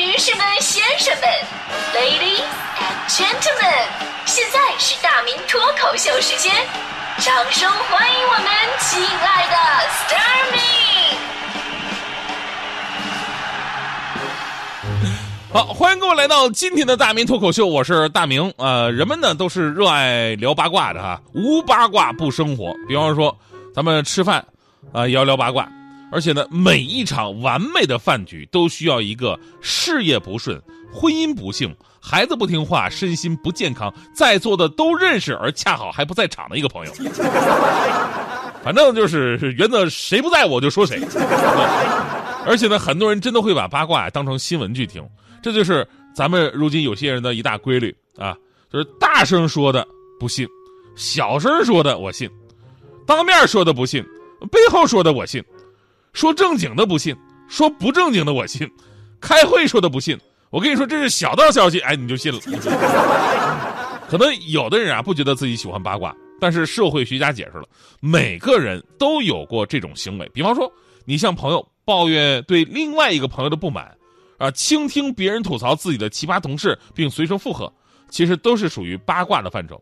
女士们、先生们，Ladies and Gentlemen，现在是大明脱口秀时间，掌声欢迎我们亲爱的 s t a r m y 好，欢迎各位来到今天的大明脱口秀，我是大明。呃，人们呢都是热爱聊八卦的哈，无八卦不生活。比方说，咱们吃饭啊也要聊八卦。而且呢，每一场完美的饭局都需要一个事业不顺、婚姻不幸、孩子不听话、身心不健康、在座的都认识而恰好还不在场的一个朋友。反正就是原则，谁不在我就说谁。而且呢，很多人真的会把八卦当成新闻去听，这就是咱们如今有些人的一大规律啊，就是大声说的不信，小声说的我信，当面说的不信，背后说的我信。说正经的不信，说不正经的我信，开会说的不信。我跟你说这是小道消息，哎，你就信了。可能有的人啊不觉得自己喜欢八卦，但是社会学家解释了，每个人都有过这种行为。比方说，你向朋友抱怨对另外一个朋友的不满，啊，倾听别人吐槽自己的奇葩同事并随声附和，其实都是属于八卦的范畴。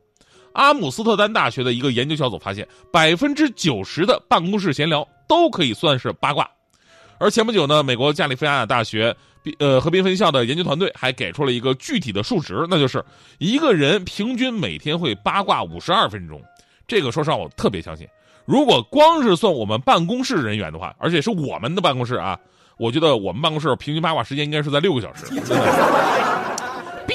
阿姆斯特丹大学的一个研究小组发现，百分之九十的办公室闲聊都可以算是八卦。而前不久呢，美国加利福尼亚大学呃和平分校的研究团队还给出了一个具体的数值，那就是一个人平均每天会八卦五十二分钟。这个说实话，我特别相信。如果光是算我们办公室人员的话，而且是我们的办公室啊，我觉得我们办公室平均八卦时间应该是在六个小时。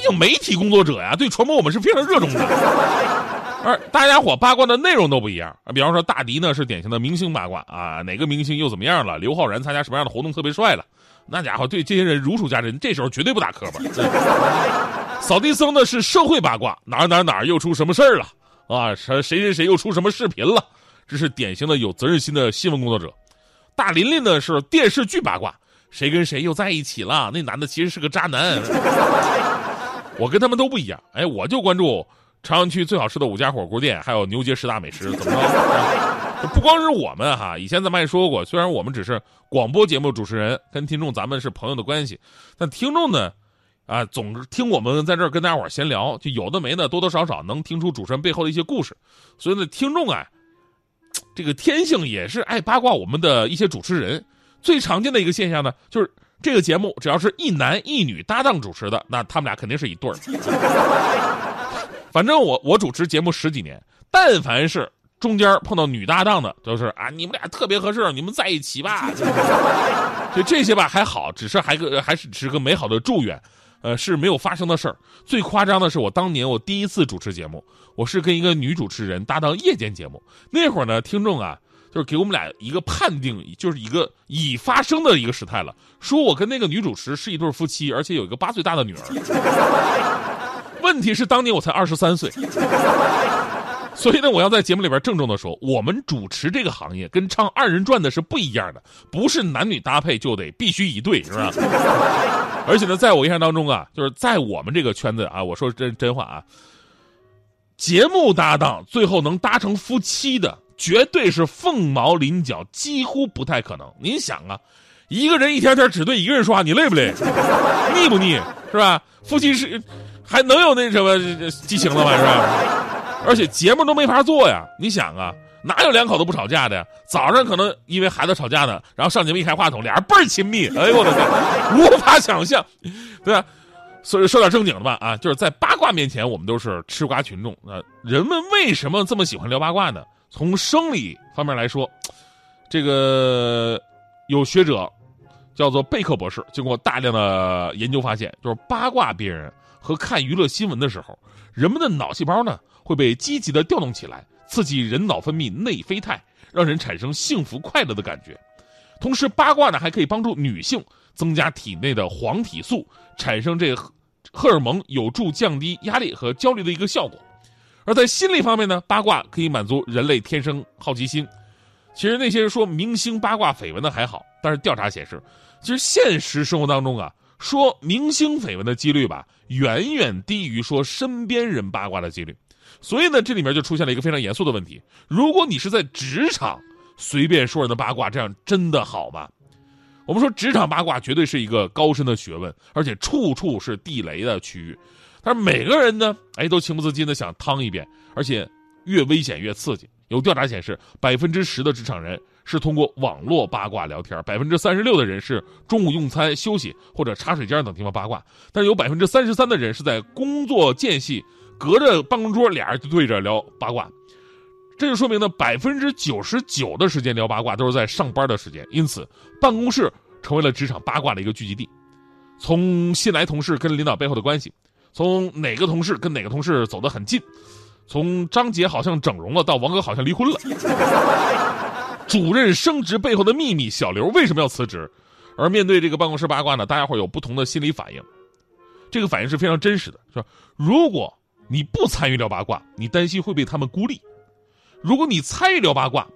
毕竟媒体工作者呀，对传播我们是非常热衷的。而大家伙八卦的内容都不一样啊，比方说大迪呢是典型的明星八卦啊，哪个明星又怎么样了？刘昊然参加什么样的活动特别帅了？那家伙对这些人如数家珍，这时候绝对不打磕巴。扫地僧呢是社会八卦，哪哪哪又出什么事儿了？啊，谁谁谁谁又出什么视频了？这是典型的有责任心的新闻工作者。大琳琳呢是电视剧八卦，谁跟谁又在一起了？那男的其实是个渣男。我跟他们都不一样，哎，我就关注朝阳区最好吃的五家火锅店，还有牛街十大美食，怎么着？不光是我们哈，以前咱们也说过，虽然我们只是广播节目主持人，跟听众咱们是朋友的关系，但听众呢，啊，总是听我们在这儿跟大家伙闲聊，就有的没的，多多少少能听出主持人背后的一些故事。所以呢，听众啊，这个天性也是爱八卦我们的一些主持人。最常见的一个现象呢，就是。这个节目只要是一男一女搭档主持的，那他们俩肯定是一对儿。反正我我主持节目十几年，但凡是中间碰到女搭档的，都是啊，你们俩特别合适，你们在一起吧。就这些吧还好，只是还个还是只是个美好的祝愿，呃，是没有发生的事儿。最夸张的是我当年我第一次主持节目，我是跟一个女主持人搭档夜间节目，那会儿呢，听众啊。就是给我们俩一个判定，就是一个已发生的一个时态了。说我跟那个女主持是一对夫妻，而且有一个八岁大的女儿。问题是当年我才二十三岁，所以呢，我要在节目里边郑重的说，我们主持这个行业跟唱二人转的是不一样的，不是男女搭配就得必须一对，是吧？而且呢，在我印象当中啊，就是在我们这个圈子啊，我说真真话啊，节目搭档最后能搭成夫妻的。绝对是凤毛麟角，几乎不太可能。您想啊，一个人一天天只对一个人说话，你累不累？腻不腻？是吧？夫妻是还能有那什么激情了吗？是吧？而且节目都没法做呀。你想啊，哪有两口子不吵架的呀？早上可能因为孩子吵架呢，然后上节目一开话筒，俩人倍儿亲密。哎呦我的天，无法想象，对吧？所以说点正经的吧啊，就是在八卦面前，我们都是吃瓜群众啊。人们为什么这么喜欢聊八卦呢？从生理方面来说，这个有学者叫做贝克博士，经过大量的研究发现，就是八卦别人和看娱乐新闻的时候，人们的脑细胞呢会被积极的调动起来，刺激人脑分泌内啡肽，让人产生幸福快乐的感觉。同时，八卦呢还可以帮助女性增加体内的黄体素，产生这荷尔蒙，有助降低压力和焦虑的一个效果。而在心理方面呢，八卦可以满足人类天生好奇心。其实那些说明星八卦绯闻的还好，但是调查显示，其实现实生活当中啊，说明星绯闻的几率吧，远远低于说身边人八卦的几率。所以呢，这里面就出现了一个非常严肃的问题：如果你是在职场随便说人的八卦，这样真的好吗？我们说职场八卦绝对是一个高深的学问，而且处处是地雷的区域。但是每个人呢，哎，都情不自禁的想趟一遍，而且越危险越刺激。有调查显示，百分之十的职场人是通过网络八卦聊天，百分之三十六的人是中午用餐、休息或者茶水间等地方八卦，但是有百分之三十三的人是在工作间隙隔着办公桌俩人就对着聊八卦。这就说明呢，百分之九十九的时间聊八卦都是在上班的时间，因此办公室成为了职场八卦的一个聚集地。从新来同事跟领导背后的关系，从哪个同事跟哪个同事走得很近，从张姐好像整容了到王哥好像离婚了，主任升职背后的秘密，小刘为什么要辞职？而面对这个办公室八卦呢，大家伙有不同的心理反应。这个反应是非常真实的，是吧？如果你不参与聊八卦，你担心会被他们孤立。如果你参与聊八卦，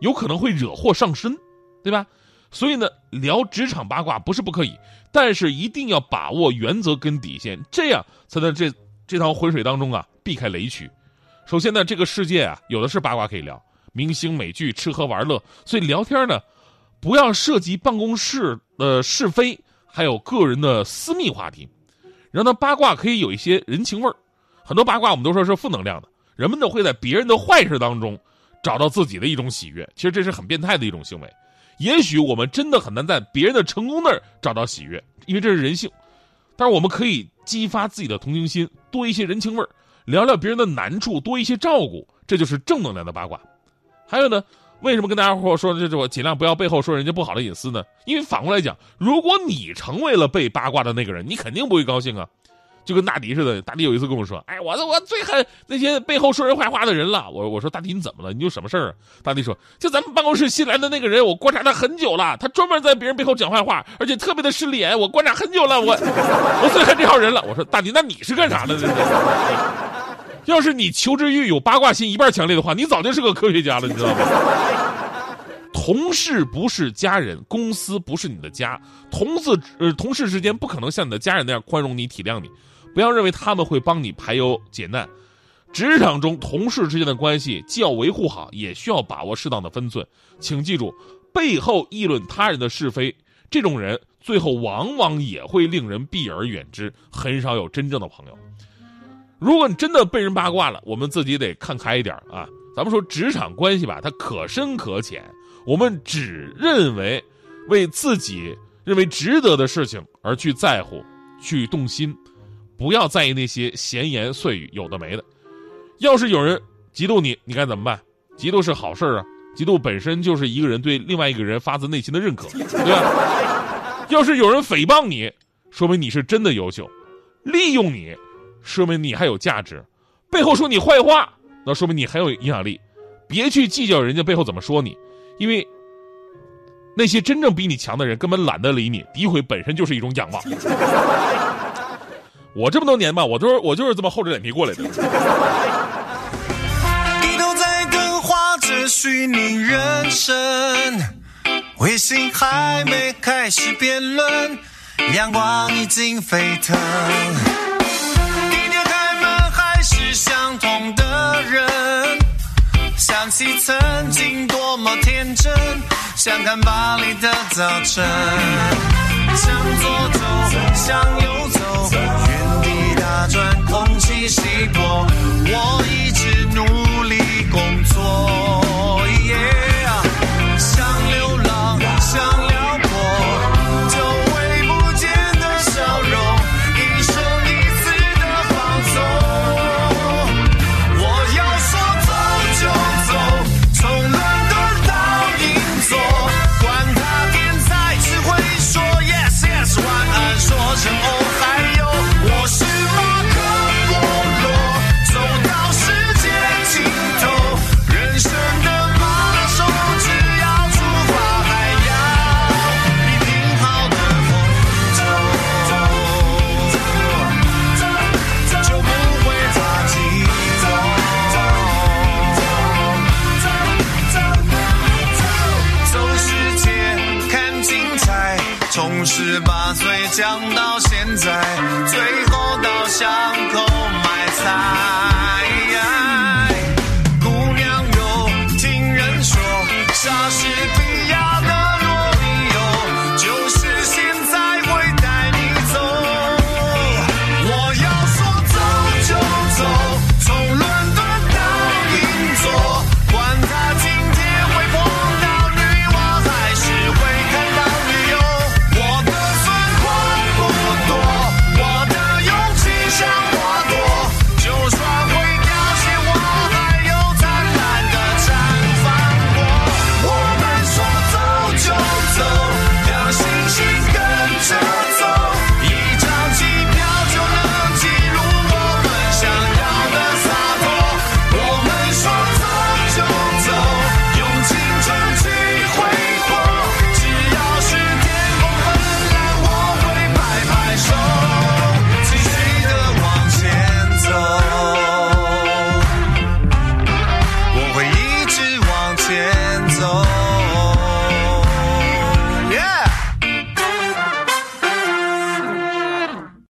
有可能会惹祸上身，对吧？所以呢，聊职场八卦不是不可以，但是一定要把握原则跟底线，这样才能这这趟浑水当中啊避开雷区。首先呢，这个世界啊有的是八卦可以聊，明星美剧、吃喝玩乐，所以聊天呢不要涉及办公室的是非，还有个人的私密话题，让他八卦可以有一些人情味儿。很多八卦我们都说是负能量的。人们呢会在别人的坏事当中找到自己的一种喜悦，其实这是很变态的一种行为。也许我们真的很难在别人的成功那儿找到喜悦，因为这是人性。但是我们可以激发自己的同情心，多一些人情味儿，聊聊别人的难处，多一些照顾，这就是正能量的八卦。还有呢，为什么跟大家伙说这我尽量不要背后说人家不好的隐私呢？因为反过来讲，如果你成为了被八卦的那个人，你肯定不会高兴啊。就跟大迪似的，大迪有一次跟我说：“哎，我我最恨那些背后说人坏话的人了。”我我说：“大迪你怎么了？你有什么事儿啊？”大迪说：“就咱们办公室新来的那个人，我观察他很久了，他专门在别人背后讲坏话，而且特别的失脸。我观察很久了，我我最恨这号人了。”我说：“大迪，那你是干啥的？要是你求知欲有八卦心一半强烈的话，你早就是个科学家了，你知道吗？”同事不是家人，公司不是你的家，同事呃同事之间不可能像你的家人那样宽容你、体谅你。不要认为他们会帮你排忧解难，职场中同事之间的关系既要维护好，也需要把握适当的分寸。请记住，背后议论他人的是非，这种人最后往往也会令人避而远之，很少有真正的朋友。如果你真的被人八卦了，我们自己得看开一点啊。咱们说职场关系吧，它可深可浅，我们只认为为自己认为值得的事情而去在乎、去动心。不要在意那些闲言碎语，有的没的。要是有人嫉妒你，你该怎么办？嫉妒是好事啊，嫉妒本身就是一个人对另外一个人发自内心的认可，对吧？要是有人诽谤你，说明你是真的优秀；利用你，说明你还有价值；背后说你坏话，那说明你很有影响力。别去计较人家背后怎么说你，因为那些真正比你强的人根本懒得理你。诋毁本身就是一种仰望。我这么多年吧，我都是我就是这么厚着脸皮过来的。低头在更画着虚拟人生，微信还没开始辩论，阳光已经沸腾。一点开门还是相同的人，想起曾经多么天真，想看巴黎的早晨，向左走，向右走。原地打转，空气稀薄，我一直努力工作。十八岁讲到现在，最后到巷口买菜。